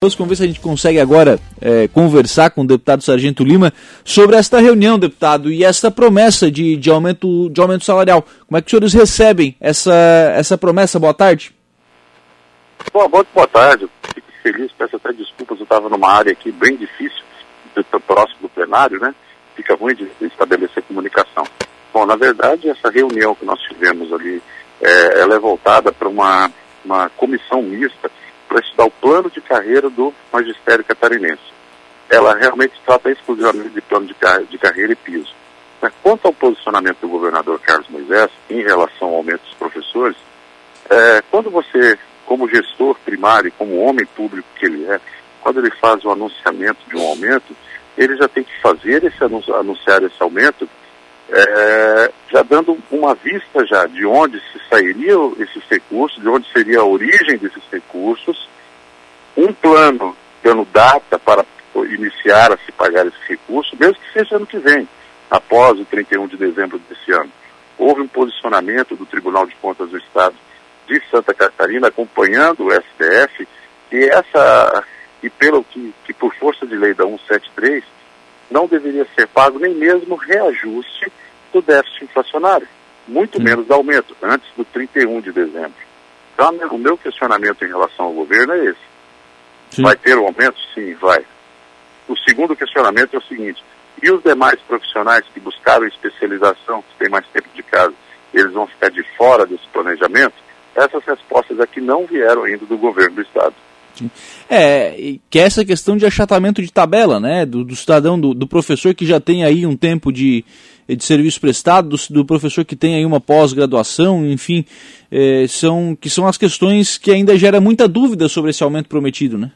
Vamos ver se a gente consegue agora é, conversar com o deputado Sargento Lima sobre esta reunião, deputado, e essa promessa de, de, aumento, de aumento salarial. Como é que os senhores recebem essa, essa promessa? Boa tarde. Boa, boa tarde. Fico feliz, peço até desculpas, eu estava numa área aqui bem difícil, próximo do plenário, né? Fica ruim de estabelecer comunicação. Bom, na verdade, essa reunião que nós tivemos ali, é, ela é voltada para uma, uma comissão mista para estudar o plano de carreira do magistério catarinense. Ela realmente trata exclusivamente de plano de, car de carreira e piso. Mas quanto ao posicionamento do governador Carlos Moisés em relação ao aumento dos professores, é, quando você, como gestor primário, como homem público que ele é, quando ele faz o anunciamento de um aumento, ele já tem que fazer esse anunciar esse aumento, é, já dando uma vista já de onde se sairiam esses recursos, de onde seria a origem desses recursos, um plano dando data para iniciar a se pagar esse recurso, mesmo que seja ano que vem, após o 31 de dezembro desse ano. Houve um posicionamento do Tribunal de Contas do Estado de Santa Catarina acompanhando o STF e essa e pelo que, que por força de lei da 173 não deveria ser pago nem mesmo reajuste do déficit inflacionário, muito menos aumento, antes do 31 de dezembro. Então, o meu questionamento em relação ao governo é esse. Sim. Vai ter um aumento? Sim, vai. O segundo questionamento é o seguinte, e os demais profissionais que buscaram especialização, que têm mais tempo de casa, eles vão ficar de fora desse planejamento? Essas respostas aqui não vieram ainda do governo do Estado. É, que é essa questão de achatamento de tabela, né? Do, do cidadão, do, do, professor que já tem aí um tempo de, de serviço prestado, do, do professor que tem aí uma pós-graduação, enfim, é, são, que são as questões que ainda gera muita dúvida sobre esse aumento prometido, né?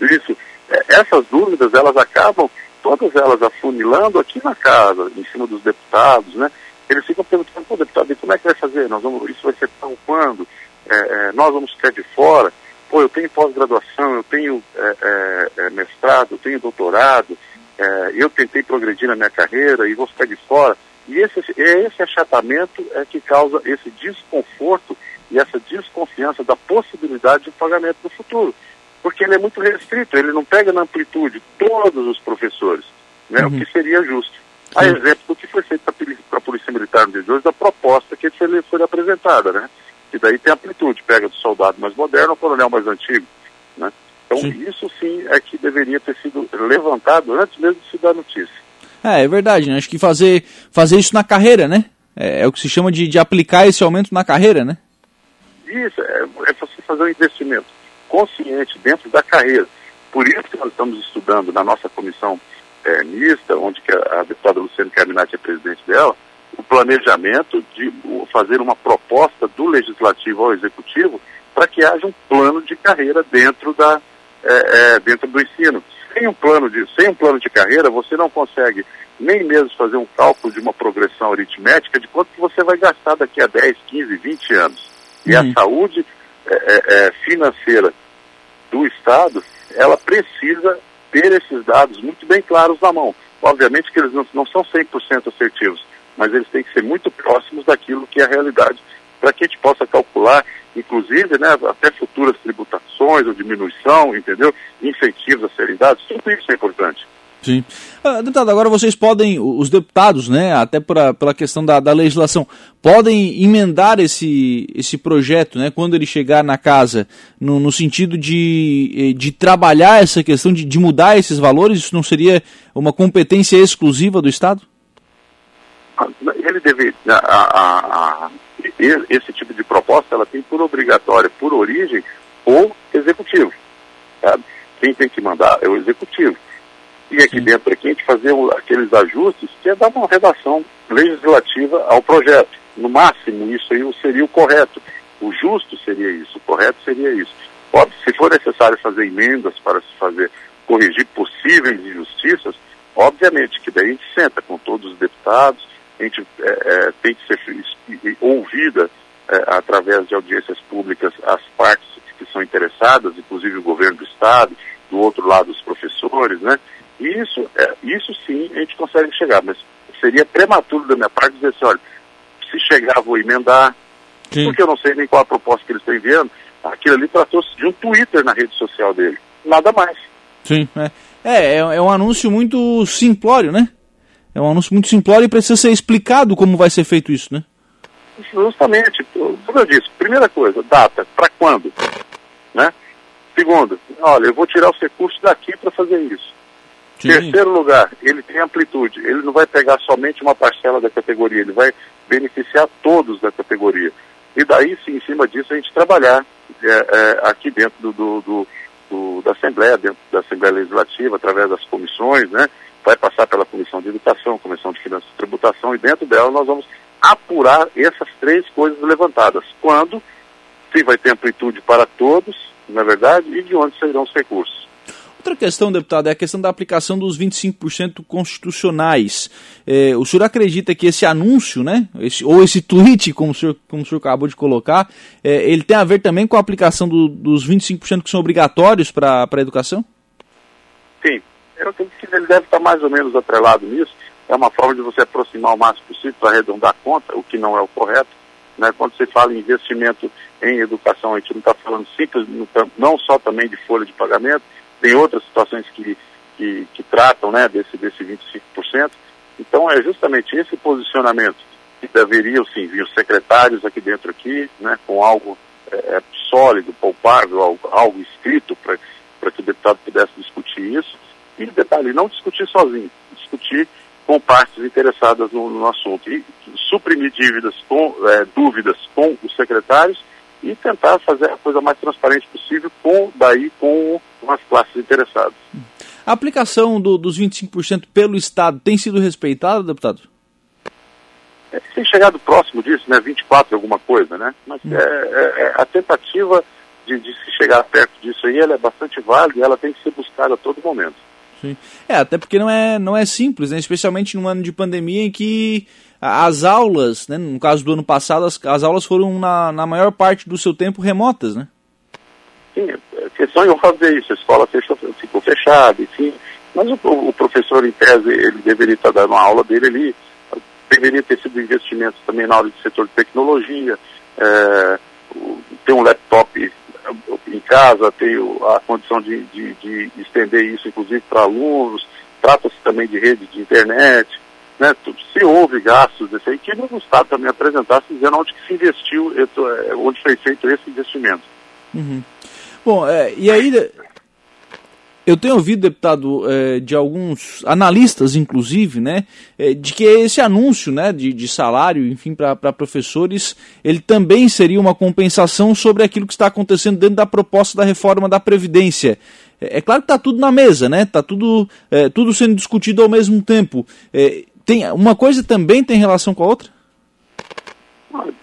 Isso. É, essas dúvidas, elas acabam, todas elas afunilando aqui na casa, em cima dos deputados, né? Eles ficam perguntando, pô, deputado, como é que vai fazer? Nós vamos, isso vai ser tão quando? É, é, nós vamos ficar de fora? Pô, eu tenho pós-graduação, eu tenho é, é, é, mestrado, eu tenho doutorado, é, eu tentei progredir na minha carreira e vou ficar de fora. E esse, esse achatamento é que causa esse desconforto e essa desconfiança da possibilidade de pagamento no futuro. Porque ele é muito restrito, ele não pega na amplitude todos os professores, né, uhum. o que seria justo. A exemplo do que foi feito para a Polícia Militar no dia de hoje, da proposta que foi, foi apresentada, né? Daí tem amplitude, pega do soldado mais moderno ao coronel mais antigo. Né? Então sim. isso sim é que deveria ter sido levantado antes mesmo de se dar notícia. É, é verdade, né? acho que fazer, fazer isso na carreira, né? É, é o que se chama de, de aplicar esse aumento na carreira, né? Isso, é, é você fazer um investimento consciente dentro da carreira. Por isso que nós estamos estudando na nossa comissão é, mista, onde a, a deputada Luciana Carminati é presidente dela, o planejamento de fazer uma proposta do legislativo ao executivo para que haja um plano de carreira dentro da é, é, dentro do ensino. Sem um plano de sem um plano de carreira você não consegue nem mesmo fazer um cálculo de uma progressão aritmética de quanto que você vai gastar daqui a 10, 15, 20 anos. E uhum. a saúde é, é, é, financeira do Estado, ela precisa ter esses dados muito bem claros na mão. Obviamente que eles não, não são 100% assertivos, mas eles têm que ser muito próximos daquilo que é a realidade, para que a gente possa calcular, inclusive, né, até futuras tributações ou diminuição, entendeu? Incentivos a serem dados, tudo isso é importante. Sim. Uh, deputado, agora vocês podem, os deputados, né, até pra, pela questão da, da legislação, podem emendar esse, esse projeto, né, quando ele chegar na casa, no, no sentido de, eh, de trabalhar essa questão, de, de mudar esses valores? Isso não seria uma competência exclusiva do Estado? Ele deve, a, a, a, esse tipo de proposta, ela tem por obrigatória, por origem, o executivo. Sabe? Quem tem que mandar é o executivo. E aqui Sim. dentro aqui a gente fazer aqueles ajustes que é dar uma redação legislativa ao projeto. No máximo, isso aí seria o correto. O justo seria isso, o correto seria isso. Óbvio, se for necessário fazer emendas para se fazer, corrigir possíveis injustiças, obviamente que daí a gente senta com todos os deputados, a gente é, é, tem que ser ouvida é, através de audiências públicas as partes que são interessadas, inclusive o governo do Estado, do outro lado os professores, né? E isso, é, isso sim a gente consegue chegar, mas seria prematuro da minha parte dizer assim, olha, se chegar vou emendar, sim. porque eu não sei nem qual a proposta que eles estão enviando, Aquilo ali tratou-se de um Twitter na rede social dele. Nada mais. Sim, é. É, é, é um anúncio muito simplório, né? É um anúncio muito simplório e precisa ser explicado como vai ser feito isso, né? Justamente, como eu disse, primeira coisa, data, para quando? Né? Segundo, olha, eu vou tirar os recursos daqui para fazer isso. Sim. Terceiro lugar, ele tem amplitude, ele não vai pegar somente uma parcela da categoria, ele vai beneficiar todos da categoria. E daí, sim, em cima disso, a gente trabalhar é, é, aqui dentro do, do, do, do, da Assembleia, dentro da Assembleia Legislativa, através das comissões, né? Vai passar pela Comissão de Educação, Comissão de Finanças e Tributação, e dentro dela nós vamos apurar essas três coisas levantadas. Quando, se vai ter amplitude para todos, na é verdade, e de onde serão os recursos. Outra questão, deputado, é a questão da aplicação dos 25% constitucionais. É, o senhor acredita que esse anúncio, né, esse, ou esse tweet, como o senhor, como o senhor acabou de colocar, é, ele tem a ver também com a aplicação do, dos 25% que são obrigatórios para a educação? Sim, eu acredito que ele deve estar mais ou menos atrelado nisso. É uma forma de você aproximar o máximo possível para arredondar a conta, o que não é o correto. Né? Quando você fala em investimento em educação, a gente não está falando simples, não só também de folha de pagamento, tem outras situações que, que, que tratam né, desse, desse 25%. Então é justamente esse posicionamento que deveriam sim vir os secretários aqui dentro aqui, né, com algo é, é sólido, palpável, algo, algo escrito para que o deputado pudesse discutir isso. E detalhe, não discutir sozinho, discutir com partes interessadas no, no assunto e suprimir dívidas com é, dúvidas com os secretários e tentar fazer a coisa mais transparente possível com daí com, com as classes interessadas. A aplicação do, dos 25% pelo Estado tem sido respeitada, deputado? É, tem chegado próximo disso, né? 24 alguma coisa, né? Mas hum. é, é, é, a tentativa de, de, se chegar perto disso aí, ela é bastante válida e ela tem que ser buscada a todo momento. Sim. É, até porque não é, não é simples, né? especialmente num ano de pandemia em que as aulas, né, no caso do ano passado, as, as aulas foram na, na maior parte do seu tempo remotas, né? Sim, questão é fazer isso, a escola fechou, ficou fechada, enfim. Mas o, o, professor, em tese, ele deveria estar dando a aula dele ali, deveria ter sido investimento também na área do setor de tecnologia, é, ter um laptop em casa, ter a condição de, de, de estender isso, inclusive, para alunos, trata-se também de rede de internet, né, se houve gastos desse aí, que o Estado também apresentasse dizendo onde que se investiu, é, onde foi feito esse investimento. Uhum. Bom, é, e aí eu tenho ouvido, deputado, é, de alguns analistas, inclusive, né, é, de que esse anúncio né, de, de salário, enfim, para professores, ele também seria uma compensação sobre aquilo que está acontecendo dentro da proposta da reforma da Previdência. É, é claro que está tudo na mesa, né? Está tudo, tudo sendo discutido ao mesmo tempo. Tem, uma coisa também tem relação com a outra?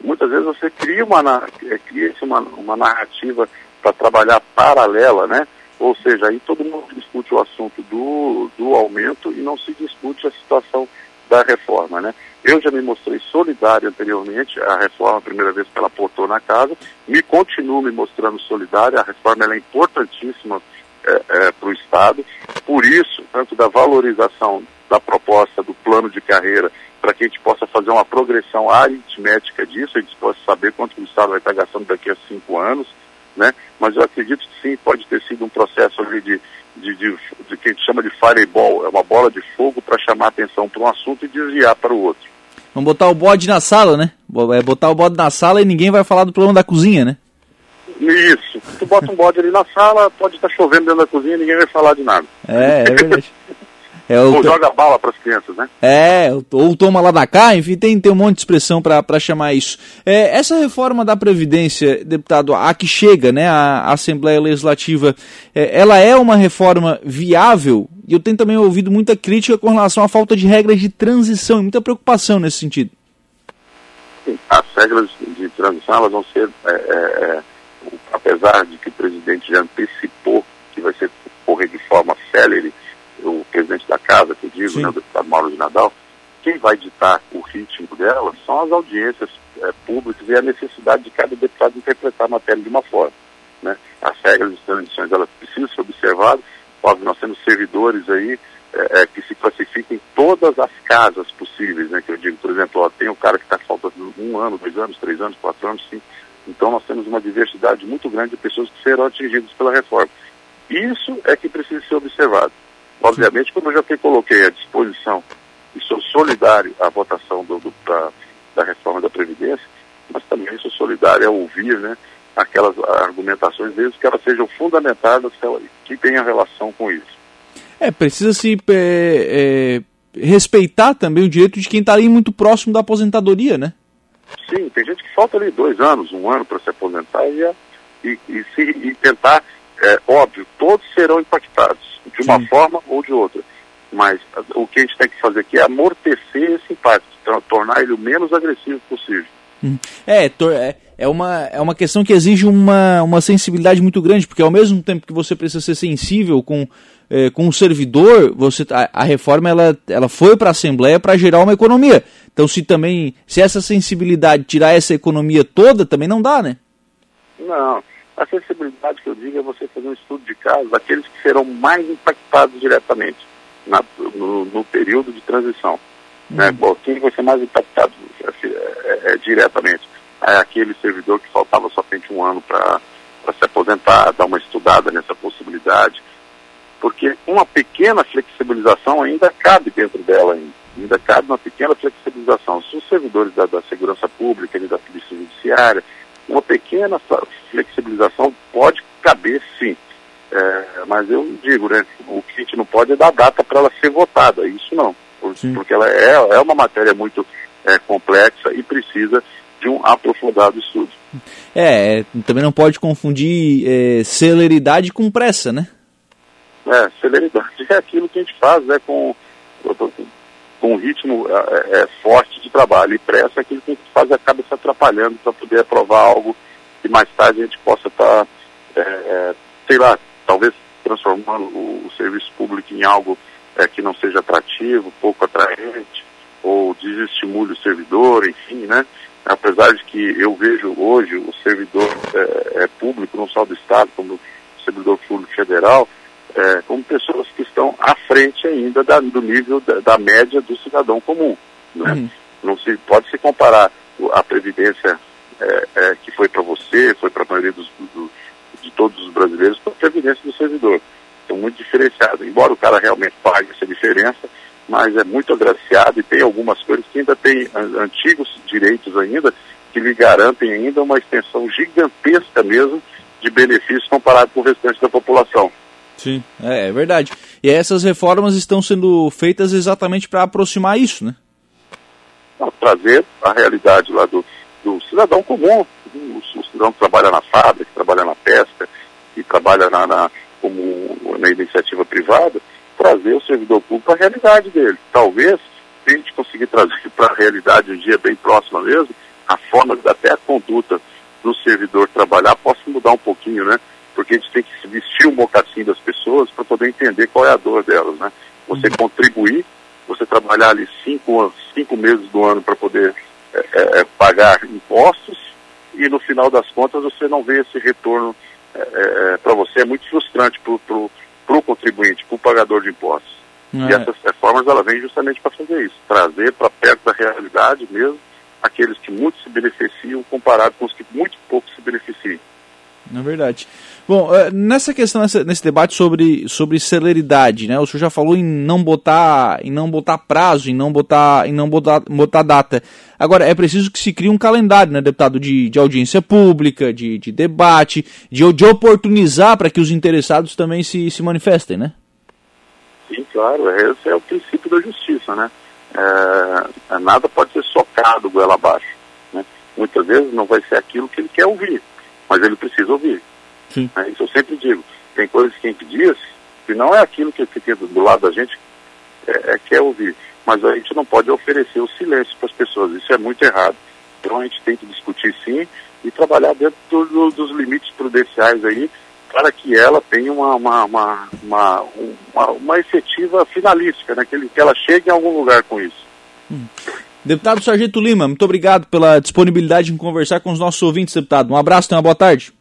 Muitas vezes você cria uma, cria uma, uma narrativa para trabalhar paralela, né? Ou seja, aí todo mundo discute o assunto do, do aumento e não se discute a situação da reforma, né? Eu já me mostrei solidário anteriormente à reforma, a primeira vez que ela portou na casa, me continuo me mostrando solidário, a reforma é importantíssima é, é, para o Estado, por isso, tanto da valorização da proposta do plano de carreira, para que a gente possa fazer uma progressão aritmética disso, a gente possa saber quanto o Estado vai estar gastando daqui a cinco anos, né? Mas eu acredito que sim, pode ter sido um processo ali de, de, de, de que a gente chama de fireball, é uma bola de fogo para chamar atenção para um assunto e desviar para o outro. Vamos botar o bode na sala, né? É botar o bode na sala e ninguém vai falar do problema da cozinha, né? Isso. Tu bota um bode ali na sala, pode estar chovendo dentro da cozinha e ninguém vai falar de nada. É, é verdade. É, ou joga bala para as crianças, né? É, ou toma lá da cá, enfim, tem, tem um monte de expressão para chamar isso. É, essa reforma da Previdência, deputado, a que chega, né, a, Assembleia Legislativa, é, ela é uma reforma viável? E eu tenho também ouvido muita crítica com relação à falta de regras de transição e muita preocupação nesse sentido. Sim, as regras de transição elas vão ser, é, é, é apesar de que o presidente já antecipou que vai ser correr de forma célere, o presidente da casa, que eu digo, né, o deputado Mauro de Nadal, quem vai ditar o ritmo dela são as audiências é, públicas e a necessidade de cada deputado interpretar a matéria de uma forma. Né? As regras e transições elas precisam ser observadas. Óbvio, nós temos servidores aí é, é, que se classificam em todas as casas possíveis, né? Que eu digo, por exemplo, ó, tem o cara que está faltando um ano, dois anos, três anos, quatro anos, cinco. Então nós temos uma diversidade muito grande de pessoas que serão atingidas pela reforma. Isso é que precisa ser observado. Obviamente, como eu já coloquei à disposição e sou solidário à votação do, do, da, da reforma da Previdência, mas também sou solidário a ouvir né, aquelas argumentações, desde que elas sejam fundamentadas, que tenham relação com isso. É, precisa se é, é, respeitar também o direito de quem está ali muito próximo da aposentadoria, né? Sim, tem gente que falta ali dois anos, um ano para se aposentar e, e, e, se, e tentar, é, óbvio, todos serão impactados, de uma Sim. forma ou de outra. Mas o que a gente tem que fazer aqui é amortecer esse impacto, tornar ele o menos agressivo possível. Hum. É, é, é uma, é uma questão que exige uma, uma sensibilidade muito grande, porque ao mesmo tempo que você precisa ser sensível com, é, com o servidor, você, a, a reforma ela, ela foi para a Assembleia para gerar uma economia. Então se também, se essa sensibilidade tirar essa economia toda, também não dá, né? Não, a sensibilidade que eu digo é você fazer um estudo de caso daqueles que serão mais impactados diretamente na, no, no período de transição. Né? Uhum. Bom, quem vai ser mais impactado é, é, é, diretamente? É aquele servidor que faltava somente um ano para se aposentar, dar uma estudada nessa possibilidade. Porque uma pequena flexibilização ainda cabe dentro dela ainda. Ainda cabe uma pequena flexibilização. Se os servidores da, da segurança pública e da polícia judiciária, uma pequena flexibilização pode caber sim. É, mas eu digo, né, o que a gente não pode é dar data para ela ser votada, isso não porque ela é, é uma matéria muito é, complexa e precisa de um aprofundado estudo. É, é também não pode confundir é, celeridade com pressa, né? É, celeridade é aquilo que a gente faz né, com, com um ritmo é, é, forte de trabalho, e pressa é aquilo que a gente faz acaba se atrapalhando para poder aprovar algo que mais tarde a gente possa estar, tá, é, é, sei lá, talvez transformando o, o serviço público em algo é, que não seja atrativo, pouco atraente, ou desestimule o servidor, enfim, né? Apesar de que eu vejo hoje o servidor é, é público, não só do Estado, como o servidor público federal, é, como pessoas que estão à frente ainda da, do nível da, da, média do cidadão comum. Né? Uhum. Não se pode se comparar a previdência é, é, que foi para você, foi para a maioria dos, do, de todos os brasileiros, com a previdência do servidor são muito diferenciados. Embora o cara realmente pague essa diferença, mas é muito agraciado e tem algumas coisas que ainda tem antigos direitos ainda que lhe garantem ainda uma extensão gigantesca mesmo de benefícios comparado com o restante da população. Sim, é, é verdade. E essas reformas estão sendo feitas exatamente para aproximar isso, né? Não, trazer a realidade lá do, do cidadão comum, o, o cidadão que trabalha na fábrica, que trabalha na pesca, que trabalha na, na como na iniciativa privada, trazer o servidor público para a realidade dele. Talvez, se a gente conseguir trazer para a realidade um dia bem próximo mesmo, a forma, até a conduta do servidor trabalhar possa mudar um pouquinho, né? Porque a gente tem que vestir o mocassim das pessoas para poder entender qual é a dor delas, né? Você uhum. contribuir, você trabalhar ali cinco, cinco meses do ano para poder é, é, é, pagar impostos e no final das contas você não vê esse retorno é, é, é para você, é muito frustrante para o contribuinte, para o pagador de impostos. E essas reformas ela vem justamente para fazer isso, trazer para perto da realidade mesmo aqueles que muito se beneficiam comparado com os que muito pouco se beneficiam. Na verdade. Bom, é, nessa questão, nesse debate sobre, sobre celeridade, né? O senhor já falou em não botar, em não botar prazo, em não botar, em não botar, botar data. Agora, é preciso que se crie um calendário, né, deputado, de, de audiência pública, de, de debate, de, de oportunizar para que os interessados também se, se manifestem, né? Sim, claro. Esse é o princípio da justiça, né? É, nada pode ser socado goela abaixo. Né? Muitas vezes não vai ser aquilo que ele quer ouvir mas ele precisa ouvir. Sim. É, isso eu sempre digo. Tem coisas que a gente diz que não é aquilo que, tem do lado da gente é, é, quer ouvir. Mas a gente não pode oferecer o silêncio para as pessoas. Isso é muito errado. Então a gente tem que discutir sim e trabalhar dentro do, do, dos limites prudenciais aí para que ela tenha uma, uma, uma, uma, uma, uma efetiva finalística, né? que, ele, que ela chegue em algum lugar com isso. Hum. Deputado Sargento Lima, muito obrigado pela disponibilidade em conversar com os nossos ouvintes, deputado. Um abraço e uma boa tarde.